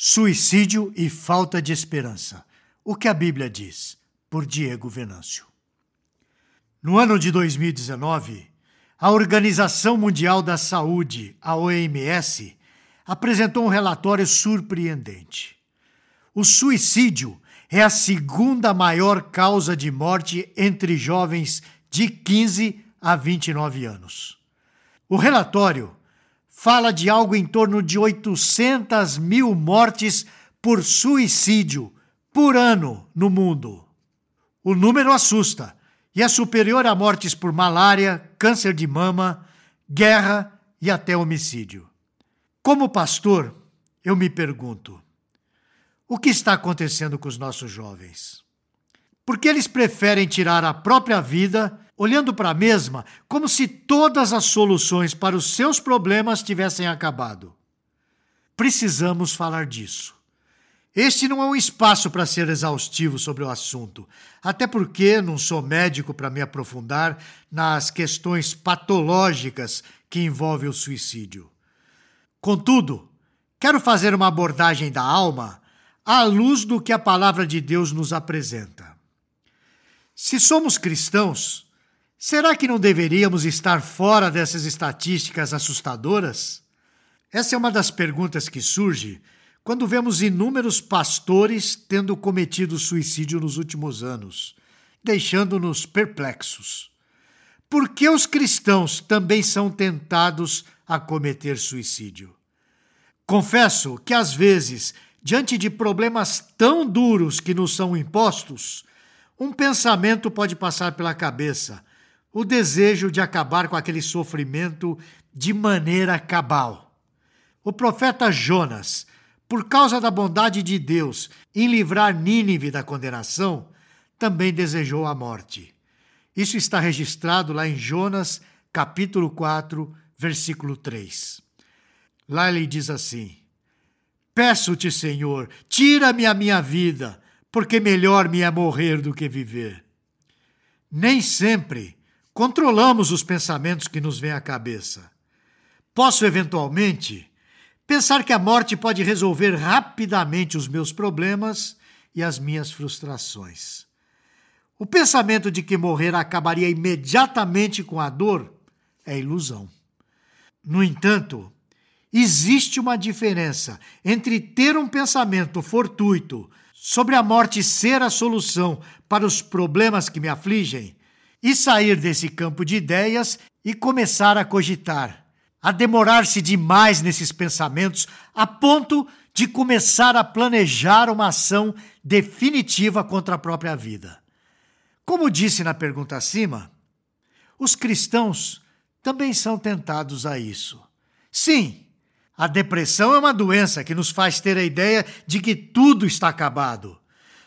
Suicídio e falta de esperança. O que a Bíblia diz? Por Diego Venâncio. No ano de 2019, a Organização Mundial da Saúde, a OMS, apresentou um relatório surpreendente. O suicídio é a segunda maior causa de morte entre jovens de 15 a 29 anos. O relatório fala de algo em torno de 800 mil mortes por suicídio por ano no mundo. O número assusta e é superior a mortes por malária, câncer de mama, guerra e até homicídio. Como pastor, eu me pergunto: o que está acontecendo com os nossos jovens? Por que eles preferem tirar a própria vida olhando para a mesma como se todas as soluções para os seus problemas tivessem acabado. Precisamos falar disso. Este não é um espaço para ser exaustivo sobre o assunto, até porque não sou médico para me aprofundar nas questões patológicas que envolvem o suicídio. Contudo, quero fazer uma abordagem da alma à luz do que a palavra de Deus nos apresenta. Se somos cristãos, Será que não deveríamos estar fora dessas estatísticas assustadoras? Essa é uma das perguntas que surge quando vemos inúmeros pastores tendo cometido suicídio nos últimos anos, deixando-nos perplexos. Por que os cristãos também são tentados a cometer suicídio? Confesso que às vezes, diante de problemas tão duros que nos são impostos, um pensamento pode passar pela cabeça o desejo de acabar com aquele sofrimento de maneira cabal. O profeta Jonas, por causa da bondade de Deus em livrar Nínive da condenação, também desejou a morte. Isso está registrado lá em Jonas, capítulo 4, versículo 3. Lá ele diz assim: Peço-te, Senhor, tira-me a minha vida, porque melhor me é morrer do que viver. Nem sempre controlamos os pensamentos que nos vêm à cabeça. Posso, eventualmente, pensar que a morte pode resolver rapidamente os meus problemas e as minhas frustrações. O pensamento de que morrer acabaria imediatamente com a dor é ilusão. No entanto, existe uma diferença entre ter um pensamento fortuito sobre a morte ser a solução para os problemas que me afligem e sair desse campo de ideias e começar a cogitar, a demorar-se demais nesses pensamentos a ponto de começar a planejar uma ação definitiva contra a própria vida. Como disse na pergunta acima, os cristãos também são tentados a isso. Sim, a depressão é uma doença que nos faz ter a ideia de que tudo está acabado.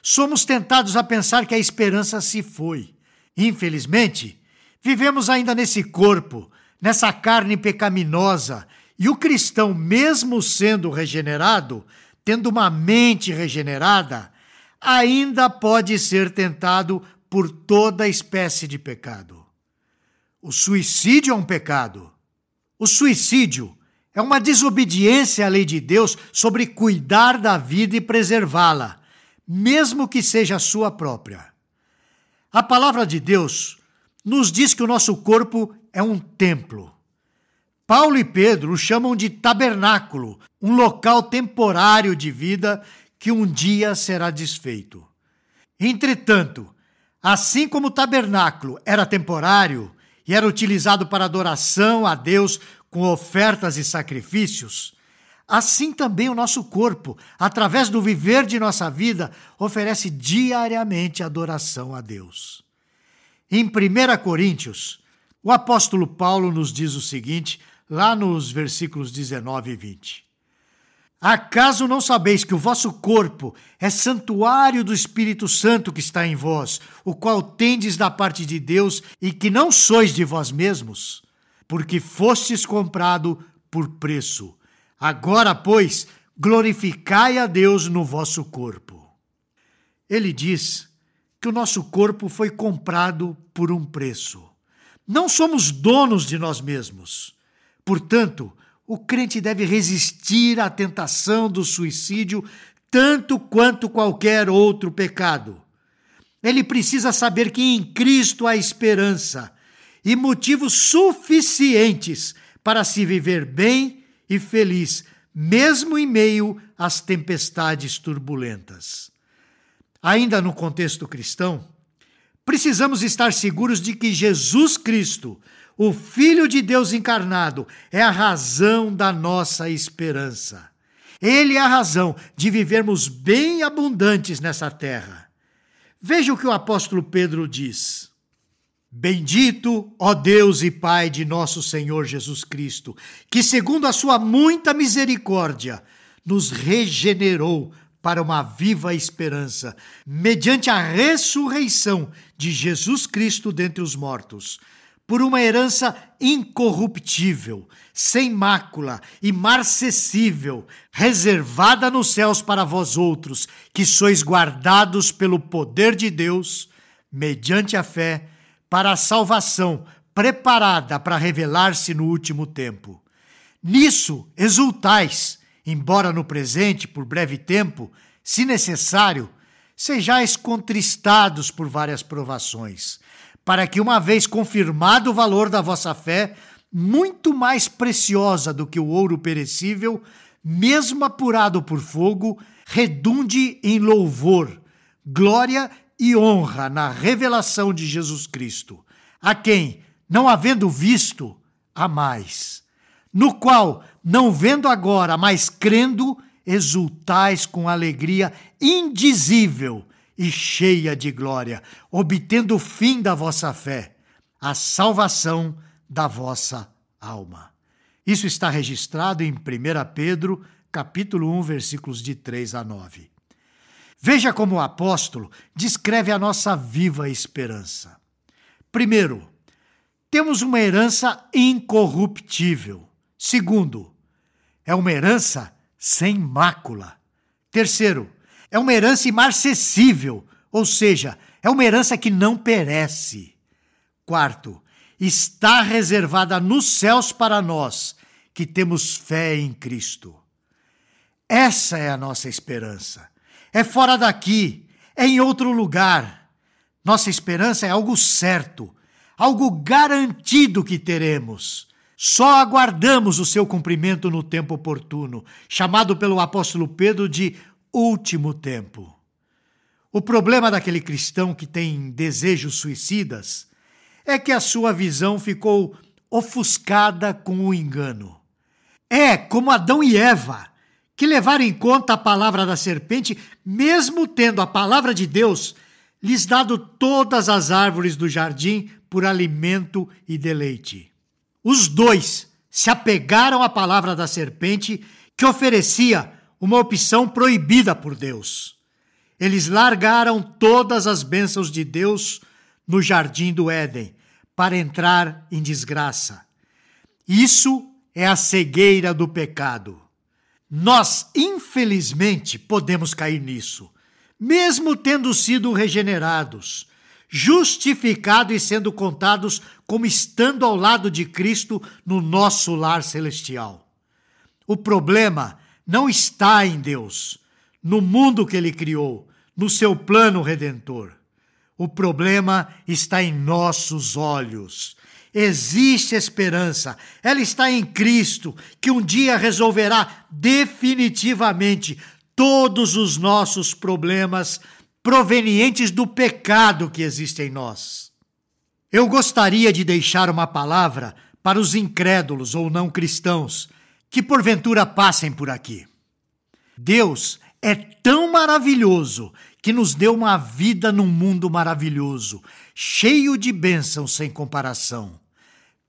Somos tentados a pensar que a esperança se foi Infelizmente, vivemos ainda nesse corpo, nessa carne pecaminosa, e o cristão, mesmo sendo regenerado, tendo uma mente regenerada, ainda pode ser tentado por toda espécie de pecado. O suicídio é um pecado. O suicídio é uma desobediência à lei de Deus sobre cuidar da vida e preservá-la, mesmo que seja sua própria. A palavra de Deus nos diz que o nosso corpo é um templo. Paulo e Pedro o chamam de tabernáculo, um local temporário de vida que um dia será desfeito. Entretanto, assim como o tabernáculo era temporário e era utilizado para adoração a Deus com ofertas e sacrifícios, assim também o nosso corpo, através do viver de nossa vida, oferece diariamente adoração a Deus. Em 1 Coríntios, o apóstolo Paulo nos diz o seguinte, lá nos versículos 19 e 20. Acaso não sabeis que o vosso corpo é santuário do Espírito Santo que está em vós, o qual tendes da parte de Deus e que não sois de vós mesmos? Porque fostes comprado por preço. Agora, pois, glorificai a Deus no vosso corpo. Ele diz que o nosso corpo foi comprado por um preço. Não somos donos de nós mesmos. Portanto, o crente deve resistir à tentação do suicídio tanto quanto qualquer outro pecado. Ele precisa saber que em Cristo há esperança e motivos suficientes para se viver bem e feliz, mesmo em meio às tempestades turbulentas. Ainda no contexto cristão, precisamos estar seguros de que Jesus Cristo, o Filho de Deus encarnado, é a razão da nossa esperança. Ele é a razão de vivermos bem abundantes nessa terra. Veja o que o apóstolo Pedro diz. Bendito, ó Deus e Pai de nosso Senhor Jesus Cristo, que, segundo a sua muita misericórdia, nos regenerou para uma viva esperança, mediante a ressurreição de Jesus Cristo dentre os mortos por uma herança incorruptível, sem mácula e marcessível, reservada nos céus para vós outros, que sois guardados pelo poder de Deus, mediante a fé, para a salvação preparada para revelar-se no último tempo. Nisso exultais, embora no presente, por breve tempo, se necessário, sejais contristados por várias provações para que, uma vez confirmado o valor da vossa fé, muito mais preciosa do que o ouro perecível, mesmo apurado por fogo, redunde em louvor, glória e honra na revelação de Jesus Cristo, a quem, não havendo visto, há mais, no qual, não vendo agora, mas crendo, exultais com alegria indizível e cheia de glória, obtendo o fim da vossa fé, a salvação da vossa alma. Isso está registrado em 1 Pedro, capítulo 1, versículos de 3 a 9. Veja como o apóstolo descreve a nossa viva esperança. Primeiro, temos uma herança incorruptível. Segundo, é uma herança sem mácula. Terceiro, é uma herança imarcessível, ou seja, é uma herança que não perece. Quarto, está reservada nos céus para nós que temos fé em Cristo. Essa é a nossa esperança. É fora daqui, é em outro lugar. Nossa esperança é algo certo, algo garantido que teremos. Só aguardamos o seu cumprimento no tempo oportuno, chamado pelo apóstolo Pedro de último tempo. O problema daquele cristão que tem desejos suicidas é que a sua visão ficou ofuscada com o engano. É como Adão e Eva, que levaram em conta a palavra da serpente, mesmo tendo a palavra de Deus lhes dado todas as árvores do jardim por alimento e deleite. Os dois se apegaram à palavra da serpente que oferecia uma opção proibida por Deus. Eles largaram todas as bênçãos de Deus no jardim do Éden para entrar em desgraça. Isso é a cegueira do pecado. Nós, infelizmente, podemos cair nisso, mesmo tendo sido regenerados, justificados e sendo contados como estando ao lado de Cristo no nosso lar celestial. O problema não está em Deus, no mundo que ele criou, no seu plano redentor. O problema está em nossos olhos. Existe esperança, ela está em Cristo, que um dia resolverá definitivamente todos os nossos problemas provenientes do pecado que existe em nós. Eu gostaria de deixar uma palavra para os incrédulos ou não cristãos que porventura passem por aqui. Deus é tão maravilhoso que nos deu uma vida num mundo maravilhoso, cheio de bênçãos sem comparação.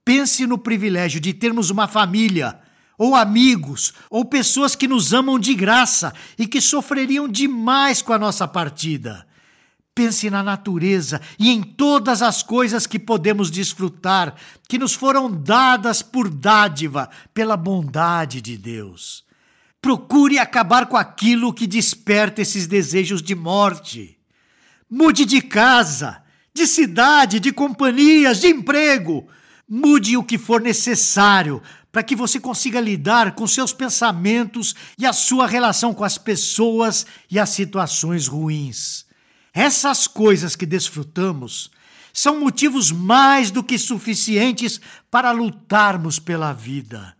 Pense no privilégio de termos uma família, ou amigos, ou pessoas que nos amam de graça e que sofreriam demais com a nossa partida. Pense na natureza e em todas as coisas que podemos desfrutar, que nos foram dadas por dádiva pela bondade de Deus. Procure acabar com aquilo que desperta esses desejos de morte. Mude de casa, de cidade, de companhias, de emprego. Mude o que for necessário para que você consiga lidar com seus pensamentos e a sua relação com as pessoas e as situações ruins. Essas coisas que desfrutamos são motivos mais do que suficientes para lutarmos pela vida.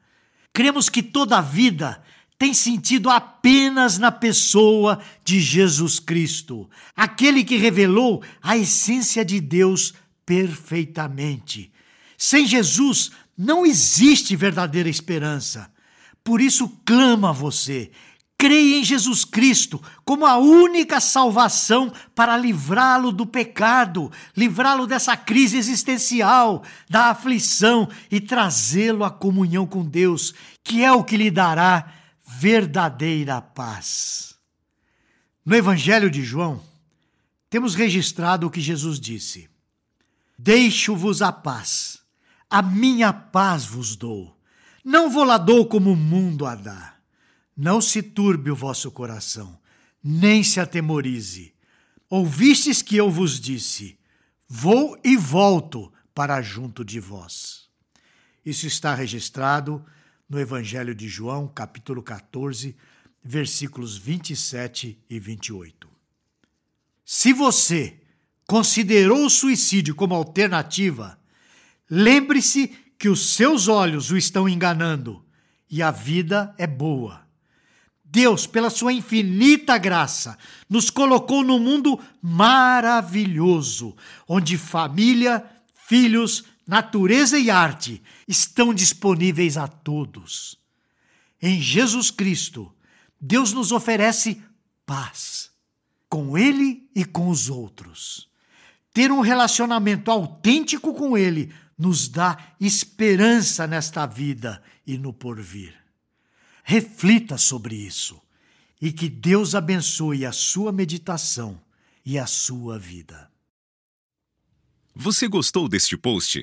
Cremos que toda a vida tem sentido apenas na pessoa de Jesus Cristo, aquele que revelou a essência de Deus perfeitamente. Sem Jesus não existe verdadeira esperança. Por isso clama você, creia em Jesus Cristo como a única salvação para livrá-lo do pecado, livrá-lo dessa crise existencial, da aflição e trazê-lo à comunhão com Deus, que é o que lhe dará verdadeira paz. No Evangelho de João, temos registrado o que Jesus disse: Deixo-vos a paz, a minha paz vos dou. Não vou lá dou como o mundo a dá. Não se turbe o vosso coração, nem se atemorize. Ouvistes que eu vos disse: Vou e volto para junto de vós. Isso está registrado no Evangelho de João, capítulo 14, versículos 27 e 28. Se você considerou o suicídio como alternativa, lembre-se que os seus olhos o estão enganando e a vida é boa. Deus, pela sua infinita graça, nos colocou num mundo maravilhoso, onde família, filhos, natureza e arte estão disponíveis a todos. Em Jesus Cristo, Deus nos oferece paz, com Ele e com os outros. Ter um relacionamento autêntico com Ele nos dá esperança nesta vida e no porvir. Reflita sobre isso e que Deus abençoe a sua meditação e a sua vida. Você gostou deste post?